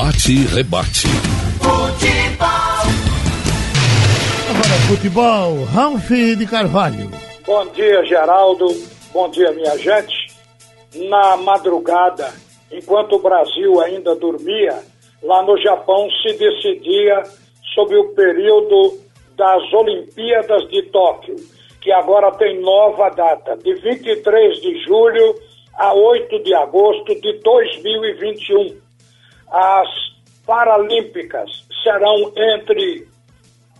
Bate e rebate. Futebol. Agora, futebol, Ralf de Carvalho. Bom dia, Geraldo. Bom dia, minha gente. Na madrugada, enquanto o Brasil ainda dormia, lá no Japão se decidia sobre o período das Olimpíadas de Tóquio, que agora tem nova data, de 23 de julho a 8 de agosto de 2021. As Paralímpicas serão entre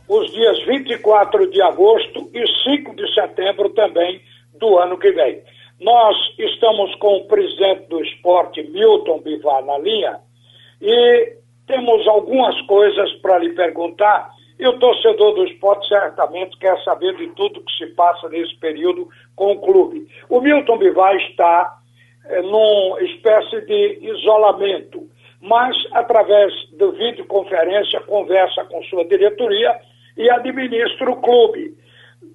os dias 24 de agosto e 5 de setembro também do ano que vem. Nós estamos com o presidente do esporte, Milton Bivar, na linha, e temos algumas coisas para lhe perguntar. E o torcedor do esporte certamente quer saber de tudo que se passa nesse período com o clube. O Milton Bivar está é, numa espécie de isolamento, mas através da videoconferência conversa com sua diretoria e administra o clube.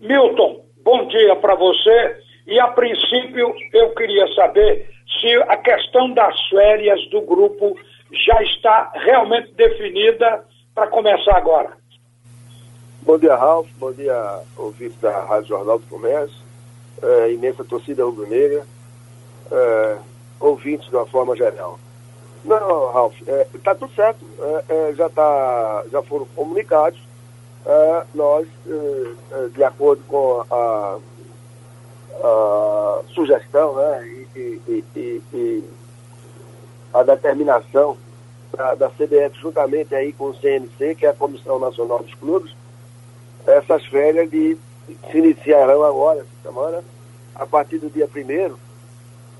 Milton, bom dia para você. E a princípio eu queria saber se a questão das férias do grupo já está realmente definida para começar agora. Bom dia, Ralf. Bom dia, ouvintes da Rádio Jornal do Comércio, é, imensa torcida rubro-negra, é, ouvintes de uma forma geral. Não, Ralf, está é, tudo certo. É, é, já, tá, já foram comunicados. É, nós, de acordo com a, a sugestão né, e, e, e, e a determinação da, da CBF, juntamente aí com o CNC, que é a Comissão Nacional dos Clubes, essas férias de, se iniciarão agora, essa semana, a partir do dia 1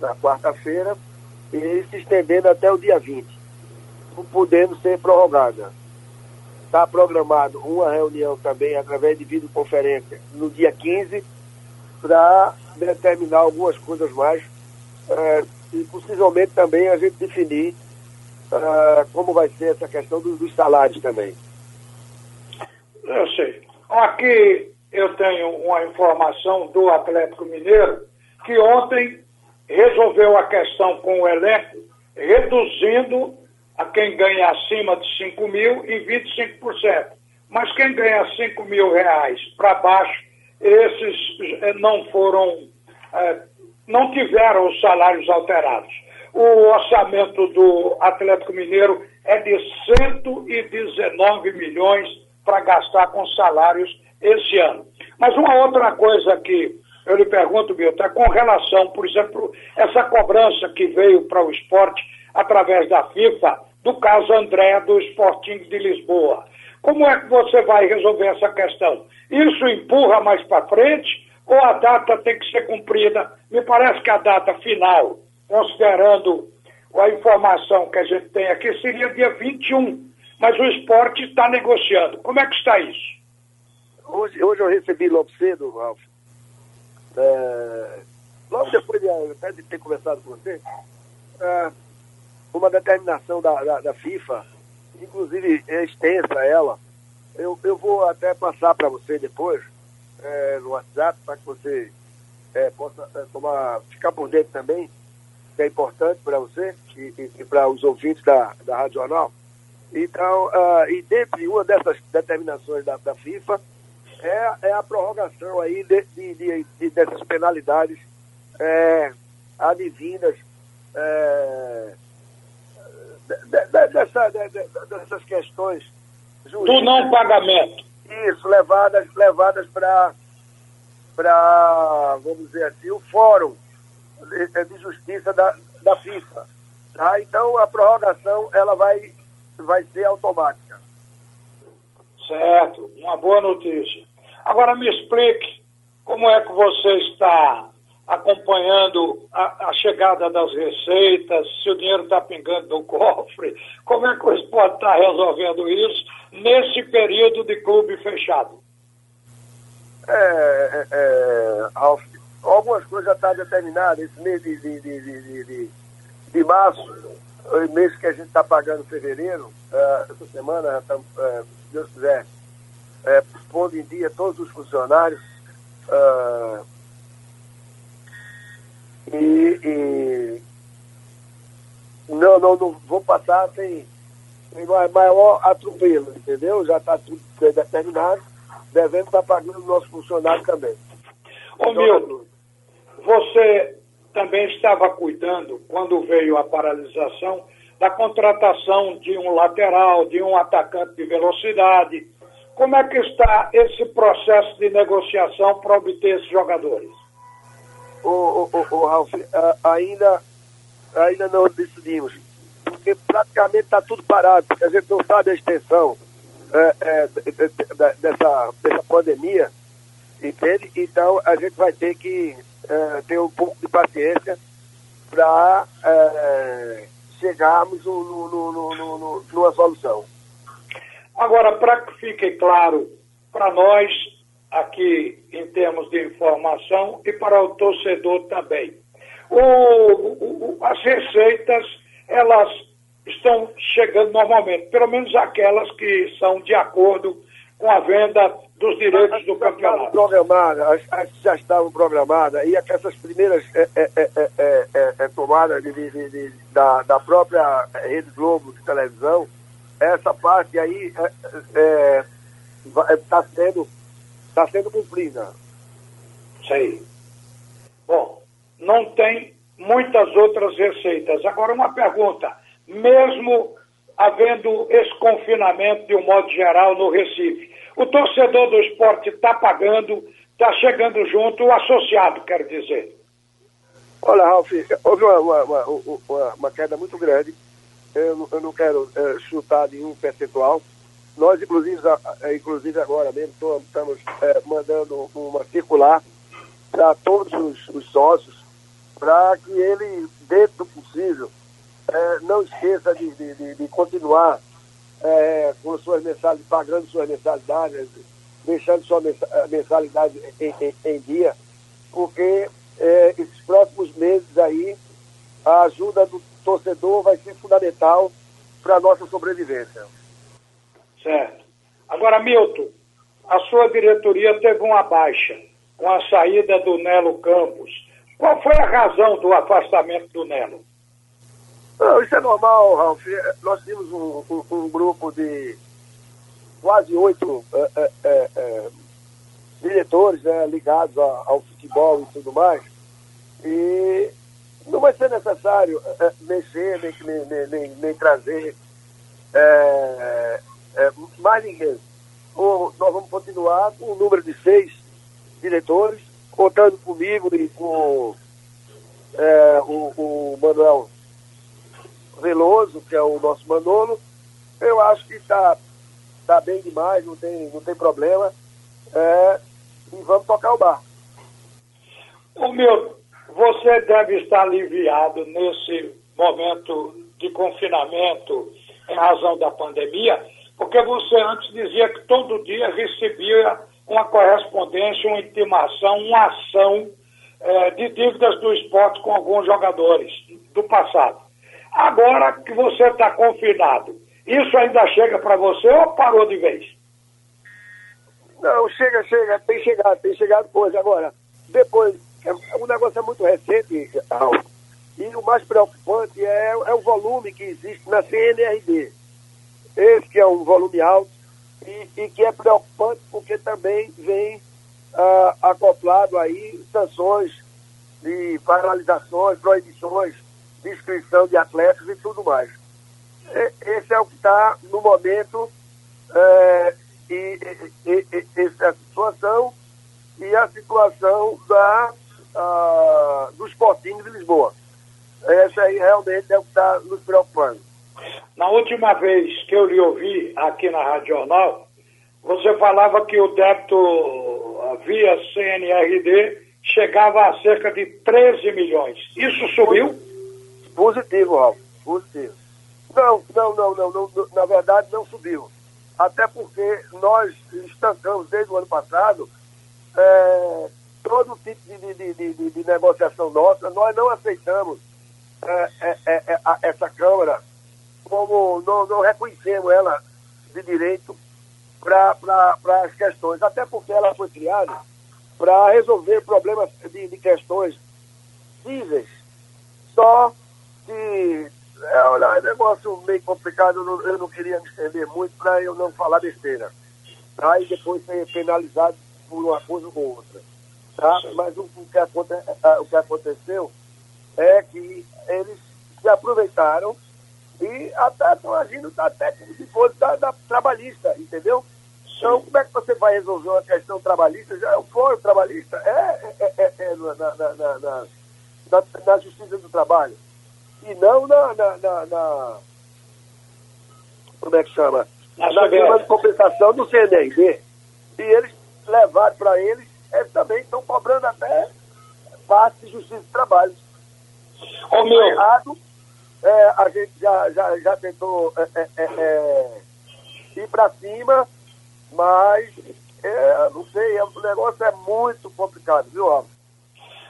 na quarta-feira, e se estendendo até o dia 20, podendo ser prorrogada. Está programado uma reunião também através de videoconferência no dia 15 para determinar algumas coisas mais é, e possivelmente também a gente definir uh, como vai ser essa questão dos, dos salários também. Eu sei. Aqui eu tenho uma informação do Atlético Mineiro que ontem resolveu a questão com o elenco, reduzindo a quem ganha acima de 5 mil em 25%. Mas quem ganha 5 mil reais para baixo, esses eh, não foram, eh, não tiveram os salários alterados. O orçamento do Atlético Mineiro é de 119 milhões para gastar com salários esse ano. Mas uma outra coisa que eu lhe pergunto, Milton, é com relação, por exemplo, essa cobrança que veio para o esporte através da FIFA, do caso André do Sporting de Lisboa. Como é que você vai resolver essa questão? Isso empurra mais para frente ou a data tem que ser cumprida? Me parece que a data final considerando a informação que a gente tem aqui, seria dia 21. Mas o esporte está negociando. Como é que está isso? Hoje, hoje eu recebi logo cedo, Ralf, é, logo depois de, até de ter conversado com você, é, uma determinação da, da, da, FIFA, inclusive é extensa ela. Eu, eu vou até passar para você depois é, no WhatsApp para que você é, possa é, tomar, ficar por dentro também que é importante para você e, e, e para os ouvintes da, da Rádio Jornal. Então, uh, e dentre uma dessas determinações da, da FIFA é, é, a prorrogação aí de, de, de, de dessas penalidades é, é, de, dessa, dessas questões jurídicas. Do não pagamento. Isso, levadas, levadas para, vamos dizer assim, o fórum de, de justiça da, da FIFA. Tá? Então a prorrogação ela vai, vai ser automática. Certo, uma boa notícia. Agora me explique como é que você está acompanhando a, a chegada das receitas, se o dinheiro está pingando no cofre, como é que o esporte está resolvendo isso nesse período de clube fechado? É, é, é algumas coisas já estão tá determinadas. Esse mês de, de, de, de, de março, o mês que a gente está pagando fevereiro, uh, essa semana, uh, se Deus quiser, uh, pondo em dia todos os funcionários. Uh, e, e não, não, não vou passar sem, tem maior atropelo, entendeu? Já está tudo determinado, devemos estar tá pagando o nosso funcionário também. Ô Milton, você também estava cuidando, quando veio a paralisação, da contratação de um lateral, de um atacante de velocidade. Como é que está esse processo de negociação para obter esses jogadores? Ô, Ralf, ainda, ainda não decidimos, porque praticamente está tudo parado, porque a gente não sabe a extensão é, é, dessa, dessa pandemia, entende? Então a gente vai ter que é, ter um pouco de paciência para é, chegarmos no, no, no, numa solução. Agora, para que fique claro para nós, aqui em termos de informação, e para o torcedor também, o, o, as receitas, elas estão chegando normalmente, pelo menos aquelas que são de acordo com a venda dos direitos do campeonato. Programadas, as, as já estavam programadas, e essas primeiras é, é, é, é tomadas de, de, de, da, da própria Rede Globo de televisão, essa parte aí está sendo, tá sendo cumprida. Sei. Bom, não tem muitas outras receitas. Agora, uma pergunta. Mesmo havendo esse confinamento de um modo geral no Recife, o torcedor do esporte está pagando, está chegando junto, o associado, quero dizer. Olha, Ralf, houve uma, uma, uma, uma queda muito grande. Eu, eu não quero é, chutar nenhum percentual. Nós, inclusive, é, inclusive agora mesmo, estamos é, mandando uma circular para todos os, os sócios, para que ele, dentro do possível, é, não esqueça de, de, de continuar com suas mensalidades, pagando suas mensalidades, deixando sua mensalidade em, em, em dia, porque esses próximos meses aí, a ajuda do torcedor vai ser fundamental para a nossa sobrevivência. Certo. Agora, Milton, a sua diretoria teve uma baixa com a saída do Nelo Campos. Qual foi a razão do afastamento do Nelo? Não, isso é normal, Ralf. Nós tínhamos um, um, um grupo de quase oito é, é, é, é diretores né, ligados a, ao futebol e tudo mais. E não vai ser necessário é, mexer, nem, nem, nem, nem trazer é, mais ninguém. O, nós vamos continuar com o número de seis diretores, contando comigo e com o, o Manuel Veloso, que é o nosso Manolo, eu acho que está tá bem demais, não tem, não tem problema. É, e vamos tocar o bar. O meu, você deve estar aliviado nesse momento de confinamento em razão da pandemia, porque você antes dizia que todo dia recebia uma correspondência, uma intimação, uma ação é, de dívidas do esporte com alguns jogadores do passado. Agora que você está confinado, isso ainda chega para você ou parou de vez? Não, chega, chega, tem chegado, tem chegado coisa. Agora, depois, é, o negócio é muito recente, e o mais preocupante é, é o volume que existe na CNRD. Esse que é um volume alto e, e que é preocupante porque também vem ah, acoplado aí sanções de paralisações, proibições de inscrição de atletas e tudo mais. Esse é o que está no momento, é, e, e, e, essa situação e a situação da, a, do Sporting de Lisboa. Essa aí realmente é o que está nos preocupando. Na última vez que eu lhe ouvi aqui na Rádio Jornal, você falava que o débito via CNRD chegava a cerca de 13 milhões. Isso subiu? Positivo, Ralf, positivo. Não, não, não, não, não, na verdade não subiu. Até porque nós estancamos desde o ano passado é, todo tipo de, de, de, de, negociação nossa, nós não aceitamos é, é, é, é essa Câmara como não, não reconhecemos ela de direito para as questões, até porque ela foi criada para resolver problemas de, de questões cíveis só se é, um negócio meio complicado, eu não, eu não queria me estender muito para eu não falar besteira. Tá? E depois ser penalizado por uma coisa ou outra. Tá? Mas o, o, que aconte, o que aconteceu é que eles se aproveitaram e até estão agindo até como se fosse da, da, trabalhista, entendeu? Então, como é que você vai resolver uma questão trabalhista? Já é o fórum trabalhista? É, é, é, é na, na, na, na, Justiça do Trabalho e não na, na, como é que chama? Na, na de compensação do CNRD. E eles levaram para eles, eles também estão cobrando até parte de justiça de trabalho. Ô, meu. Errado, é, a gente já, já, já tentou é, é, é, é ir para cima, mas é, não sei, o negócio é muito complicado, viu, Alves?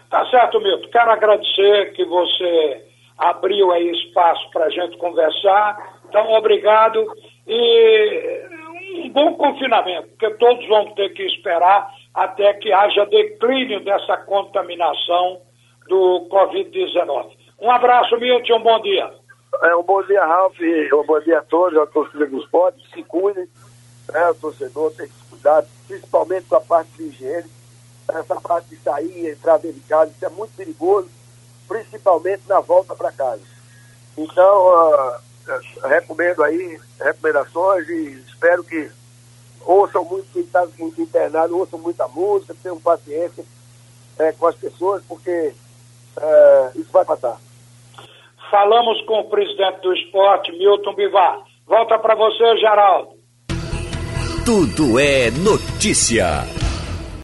Tá certo, Milton. Quero agradecer que você abriu aí espaço para a gente conversar. Então, obrigado e um bom confinamento, porque todos vão ter que esperar até que haja declínio dessa contaminação do Covid-19. Um abraço, Milton, um bom dia. É, um bom dia, Ralf, um bom dia a todos, a torcida dos esporte, se cuidem, né, o torcedor tem que se cuidar, principalmente com a parte de higiene, essa parte de sair entrar dentro de casa, isso é muito perigoso, principalmente na volta para casa. Então, uh, recomendo aí recomendações e espero que ouçam muito quem está internado, ouçam muita música, tenham paciência é, com as pessoas, porque é, isso vai passar. Falamos com o presidente do esporte, Milton Bivar. Volta para você, Geraldo. Tudo é notícia.